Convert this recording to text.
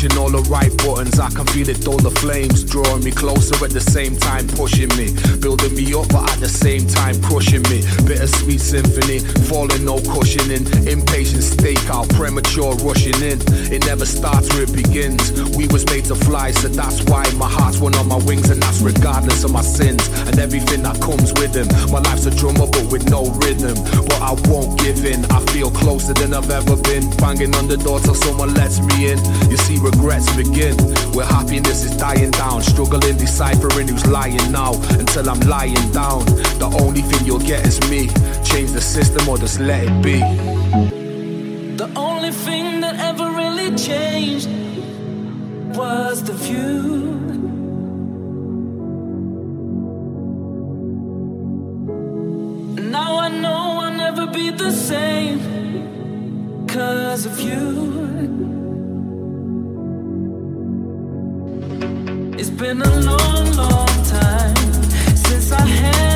Pushing all the right buttons, I can feel it, all the flames. Drawing me closer at the same time, pushing me. Building me up, but at the same time, crushing me. Bittersweet symphony, falling, no cushioning. Impatient stakeout, premature rushing in. It never starts where it begins. We was made to fly, so that's why my heart's one on my wings, and that's regardless of my sins and everything that comes with them. My life's a drummer, but with no rhythm. But I won't give in. I feel closer than I've ever been. Banging on the door till someone lets me in. You see, regrets begin where happiness is dying down. Struggling, deciphering who's lying now until I'm lying down. The only thing you'll get is me. Change the system or just let it be. The only thing that ever really changed was the view. Now I know I'll never be the same because of you. It's been a long, long time since I had.